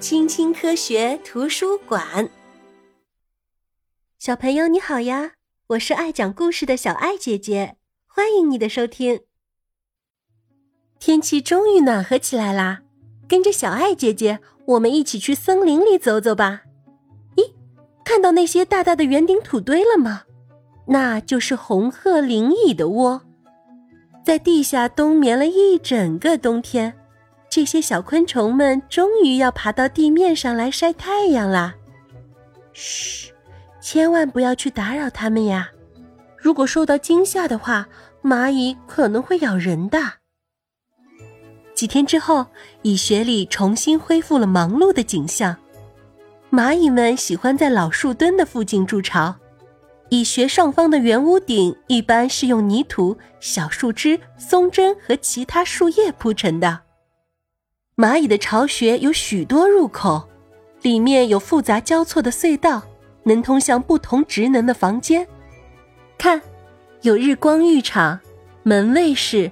青青科学图书馆。小朋友你好呀，我是爱讲故事的小爱姐姐，欢迎你的收听。天气终于暖和起来啦，跟着小爱姐姐，我们一起去森林里走走吧。咦，看到那些大大的圆顶土堆了吗？那就是红鹤林蚁的窝，在地下冬眠了一整个冬天。这些小昆虫们终于要爬到地面上来晒太阳啦！嘘，千万不要去打扰它们呀！如果受到惊吓的话，蚂蚁可能会咬人的。几天之后，蚁穴里重新恢复了忙碌的景象。蚂蚁们喜欢在老树墩的附近筑巢。蚁穴上方的圆屋顶一般是用泥土、小树枝、松针和其他树叶铺成的。蚂蚁的巢穴有许多入口，里面有复杂交错的隧道，能通向不同职能的房间。看，有日光浴场、门卫室、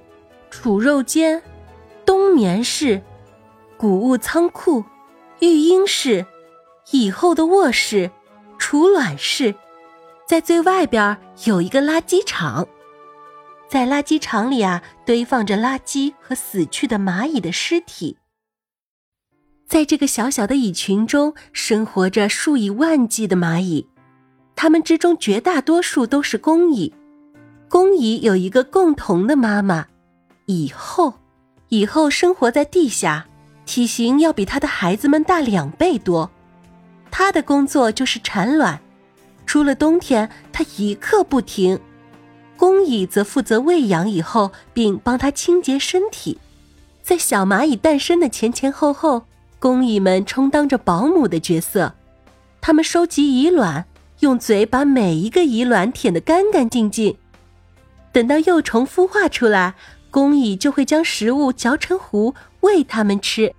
储肉间、冬眠室、谷物仓库、育婴室、蚁后的卧室、储卵室。在最外边有一个垃圾场，在垃圾场里啊，堆放着垃圾和死去的蚂蚁的尸体。在这个小小的蚁群中，生活着数以万计的蚂蚁，它们之中绝大多数都是工蚁。工蚁有一个共同的妈妈——蚁后。蚁后生活在地下，体型要比它的孩子们大两倍多。它的工作就是产卵。除了冬天，它一刻不停。工蚁则负责喂养蚁后，并帮它清洁身体。在小蚂蚁诞生的前前后后，工蚁们充当着保姆的角色。它们收集蚁卵，用嘴把每一个蚁卵舔得干干净净。等到幼虫孵化出来，工蚁就会将食物嚼成糊喂它们吃。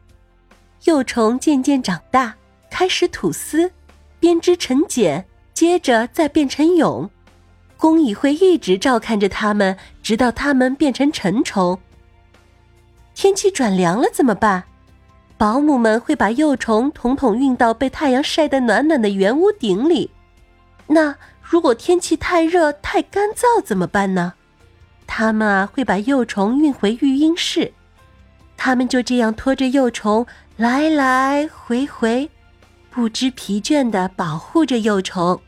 幼虫渐渐长大，开始吐丝，编织成茧。接着再变成蛹，工蚁会一直照看着它们，直到它们变成成虫。天气转凉了怎么办？保姆们会把幼虫统统运到被太阳晒得暖暖的圆屋顶里。那如果天气太热、太干燥怎么办呢？他们啊会把幼虫运回育婴室，他们就这样拖着幼虫来来回回，不知疲倦地保护着幼虫。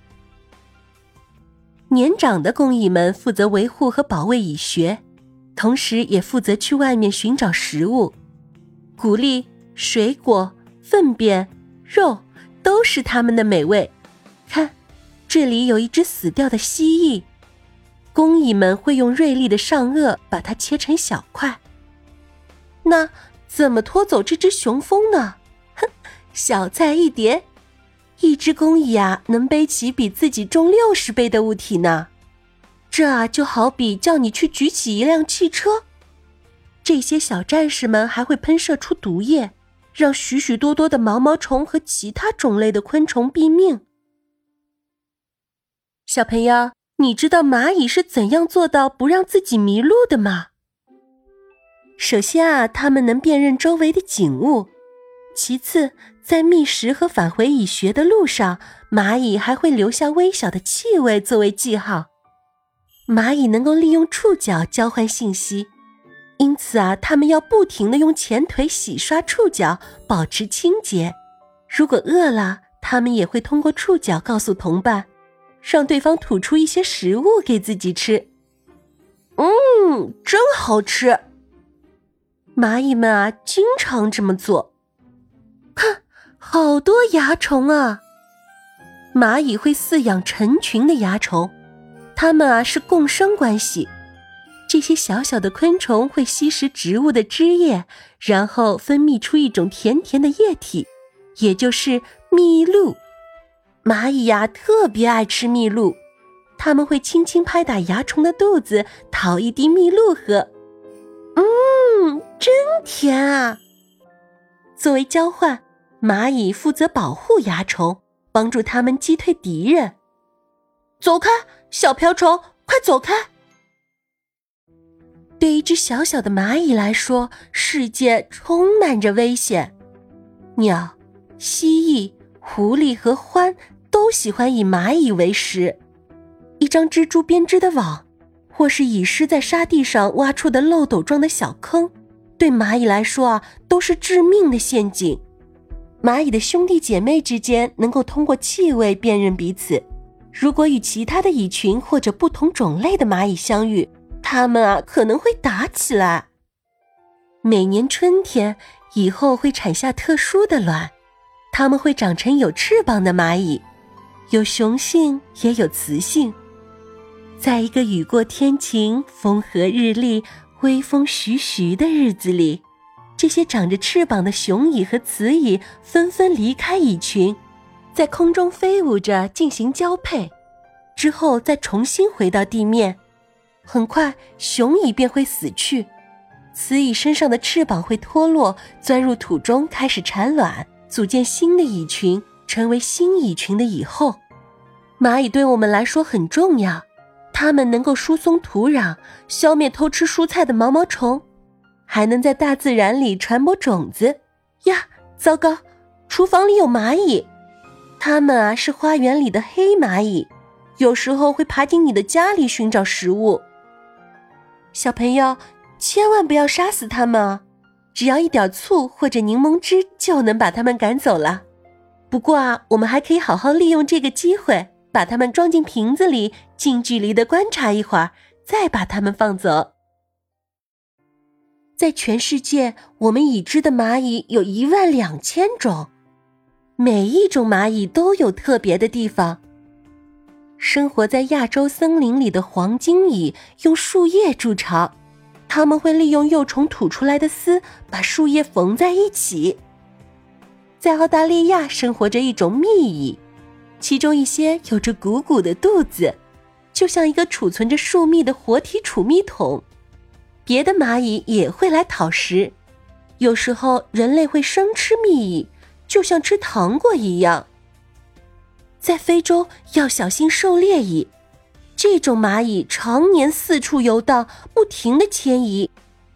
年长的工蚁们负责维护和保卫蚁穴，同时也负责去外面寻找食物，鼓励、水果、粪便、肉都是他们的美味。看，这里有一只死掉的蜥蜴，工蚁们会用锐利的上颚把它切成小块。那怎么拖走这只雄蜂呢？哼，小菜一碟。一只工蚁啊，能背起比自己重六十倍的物体呢。这啊，就好比叫你去举起一辆汽车。这些小战士们还会喷射出毒液，让许许多多的毛毛虫和其他种类的昆虫毙命。小朋友，你知道蚂蚁是怎样做到不让自己迷路的吗？首先啊，它们能辨认周围的景物。其次，在觅食和返回蚁穴的路上，蚂蚁还会留下微小的气味作为记号。蚂蚁能够利用触角交换信息，因此啊，它们要不停的用前腿洗刷触角，保持清洁。如果饿了，它们也会通过触角告诉同伴，让对方吐出一些食物给自己吃。嗯，真好吃。蚂蚁们啊，经常这么做。看，好多蚜虫啊！蚂蚁会饲养成群的蚜虫，它们啊是共生关系。这些小小的昆虫会吸食植物的汁液，然后分泌出一种甜甜的液体，也就是蜜露。蚂蚁呀特别爱吃蜜露，它们会轻轻拍打蚜虫的肚子，讨一滴蜜露喝。嗯，真甜啊！作为交换。蚂蚁负责保护蚜虫，帮助它们击退敌人。走开，小瓢虫，快走开！对一只小小的蚂蚁来说，世界充满着危险。鸟、蜥蜴、狐狸和獾都喜欢以蚂蚁为食。一张蜘蛛编织的网，或是蚁师在沙地上挖出的漏斗状的小坑，对蚂蚁来说啊，都是致命的陷阱。蚂蚁的兄弟姐妹之间能够通过气味辨认彼此。如果与其他的蚁群或者不同种类的蚂蚁相遇，它们啊可能会打起来。每年春天，蚁后会产下特殊的卵，它们会长成有翅膀的蚂蚁，有雄性也有雌性。在一个雨过天晴、风和日丽、微风徐徐的日子里。这些长着翅膀的雄蚁和雌蚁纷纷离开蚁群，在空中飞舞着进行交配，之后再重新回到地面。很快，雄蚁便会死去，雌蚁身上的翅膀会脱落，钻入土中开始产卵，组建新的蚁群，成为新蚁群的蚁后。蚂蚁对我们来说很重要，它们能够疏松土壤，消灭偷吃蔬菜的毛毛虫。还能在大自然里传播种子呀！糟糕，厨房里有蚂蚁，它们啊是花园里的黑蚂蚁，有时候会爬进你的家里寻找食物。小朋友，千万不要杀死它们啊！只要一点醋或者柠檬汁就能把它们赶走了。不过啊，我们还可以好好利用这个机会，把它们装进瓶子里，近距离的观察一会儿，再把它们放走。在全世界，我们已知的蚂蚁有一万两千种，每一种蚂蚁都有特别的地方。生活在亚洲森林里的黄金蚁用树叶筑巢，它们会利用幼虫吐出来的丝把树叶缝在一起。在澳大利亚生活着一种蜜蚁，其中一些有着鼓鼓的肚子，就像一个储存着树蜜的活体储蜜桶。别的蚂蚁也会来讨食，有时候人类会生吃蜜蚁，就像吃糖果一样。在非洲要小心狩猎蚁，这种蚂蚁常年四处游荡，不停的迁移。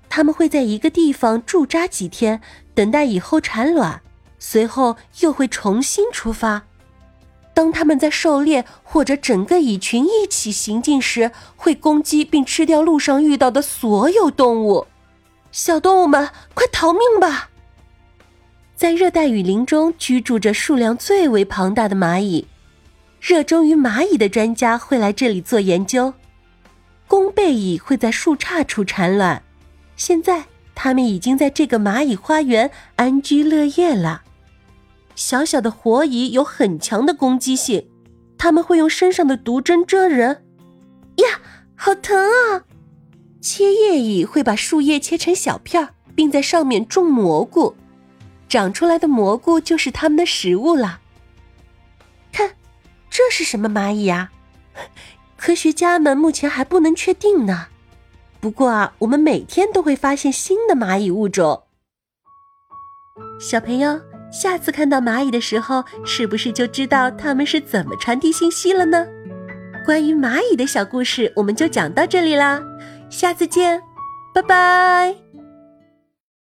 它们会在一个地方驻扎几天，等待以后产卵，随后又会重新出发。当他们在狩猎或者整个蚁群一起行进时，会攻击并吃掉路上遇到的所有动物。小动物们，快逃命吧！在热带雨林中居住着数量最为庞大的蚂蚁，热衷于蚂蚁的专家会来这里做研究。弓背蚁会在树杈处产卵，现在它们已经在这个蚂蚁花园安居乐业了。小小的活蚁有很强的攻击性，它们会用身上的毒针蛰人。呀，好疼啊！切叶蚁会把树叶切成小片，并在上面种蘑菇，长出来的蘑菇就是它们的食物了。这是什么蚂蚁呀？科学家们目前还不能确定呢。不过啊，我们每天都会发现新的蚂蚁物种。小朋友。下次看到蚂蚁的时候，是不是就知道它们是怎么传递信息了呢？关于蚂蚁的小故事，我们就讲到这里啦，下次见，拜拜。